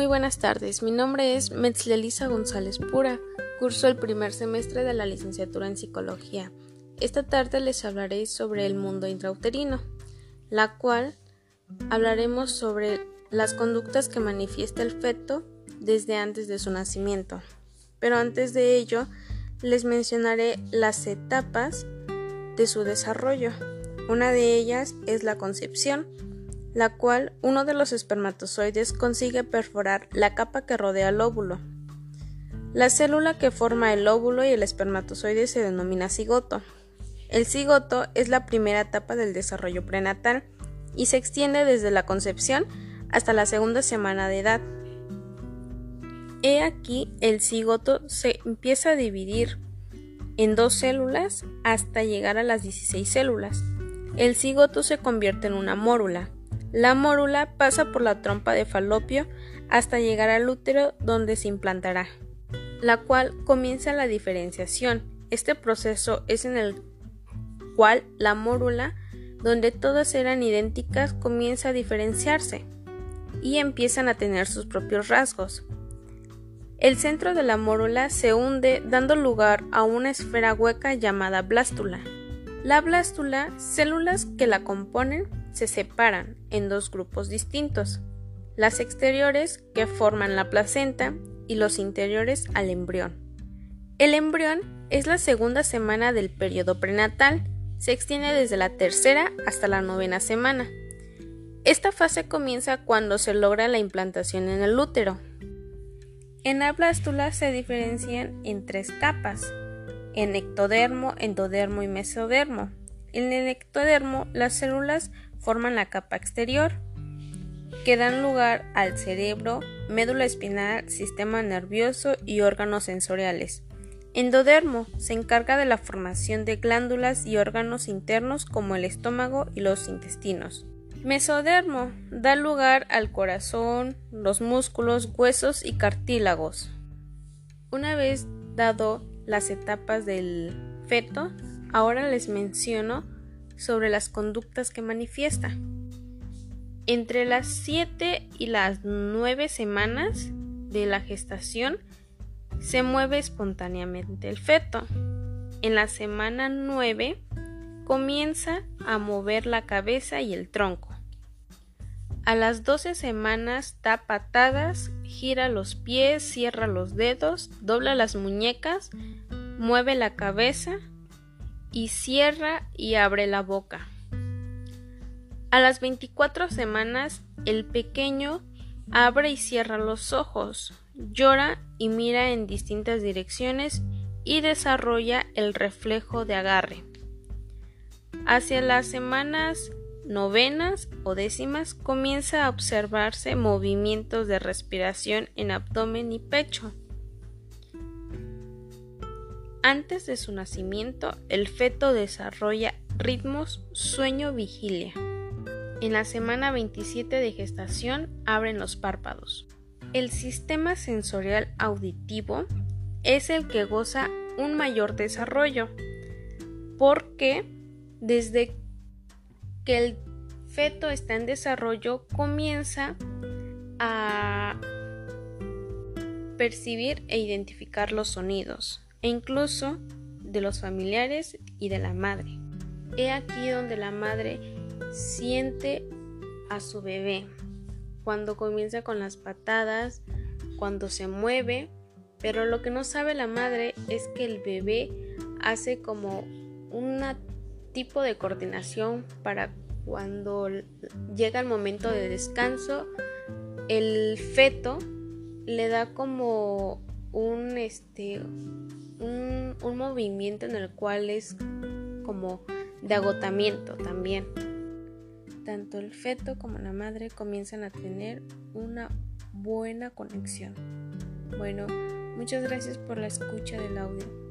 Muy buenas tardes, mi nombre es Metzlelisa González Pura, curso el primer semestre de la licenciatura en psicología. Esta tarde les hablaré sobre el mundo intrauterino, la cual hablaremos sobre las conductas que manifiesta el feto desde antes de su nacimiento. Pero antes de ello, les mencionaré las etapas de su desarrollo. Una de ellas es la concepción, la cual uno de los espermatozoides consigue perforar la capa que rodea el óvulo. La célula que forma el óvulo y el espermatozoide se denomina cigoto. El cigoto es la primera etapa del desarrollo prenatal y se extiende desde la concepción hasta la segunda semana de edad. He aquí el cigoto se empieza a dividir en dos células hasta llegar a las 16 células. El cigoto se convierte en una mórula. La mórula pasa por la trompa de falopio hasta llegar al útero donde se implantará, la cual comienza la diferenciación. Este proceso es en el cual la mórula, donde todas eran idénticas, comienza a diferenciarse y empiezan a tener sus propios rasgos. El centro de la mórula se hunde dando lugar a una esfera hueca llamada blástula. La blástula, células que la componen, se separan en dos grupos distintos, las exteriores que forman la placenta y los interiores al embrión. El embrión es la segunda semana del periodo prenatal, se extiende desde la tercera hasta la novena semana. Esta fase comienza cuando se logra la implantación en el útero. En la blástula se diferencian en tres capas, en ectodermo, endodermo y mesodermo. En el ectodermo las células forman la capa exterior, que dan lugar al cerebro, médula espinal, sistema nervioso y órganos sensoriales. Endodermo se encarga de la formación de glándulas y órganos internos como el estómago y los intestinos. Mesodermo da lugar al corazón, los músculos, huesos y cartílagos. Una vez dado las etapas del feto, ahora les menciono sobre las conductas que manifiesta. Entre las 7 y las 9 semanas de la gestación se mueve espontáneamente el feto. En la semana 9 comienza a mover la cabeza y el tronco. A las 12 semanas da patadas, gira los pies, cierra los dedos, dobla las muñecas, mueve la cabeza, y cierra y abre la boca. A las 24 semanas, el pequeño abre y cierra los ojos, llora y mira en distintas direcciones y desarrolla el reflejo de agarre. Hacia las semanas novenas o décimas comienza a observarse movimientos de respiración en abdomen y pecho. Antes de su nacimiento, el feto desarrolla ritmos sueño-vigilia. En la semana 27 de gestación abren los párpados. El sistema sensorial auditivo es el que goza un mayor desarrollo, porque desde que el feto está en desarrollo comienza a percibir e identificar los sonidos e incluso de los familiares y de la madre. He aquí donde la madre siente a su bebé, cuando comienza con las patadas, cuando se mueve, pero lo que no sabe la madre es que el bebé hace como un tipo de coordinación para cuando llega el momento de descanso, el feto le da como un este un, movimiento en el cual es como de agotamiento también. Tanto el feto como la madre comienzan a tener una buena conexión. Bueno, muchas gracias por la escucha del audio.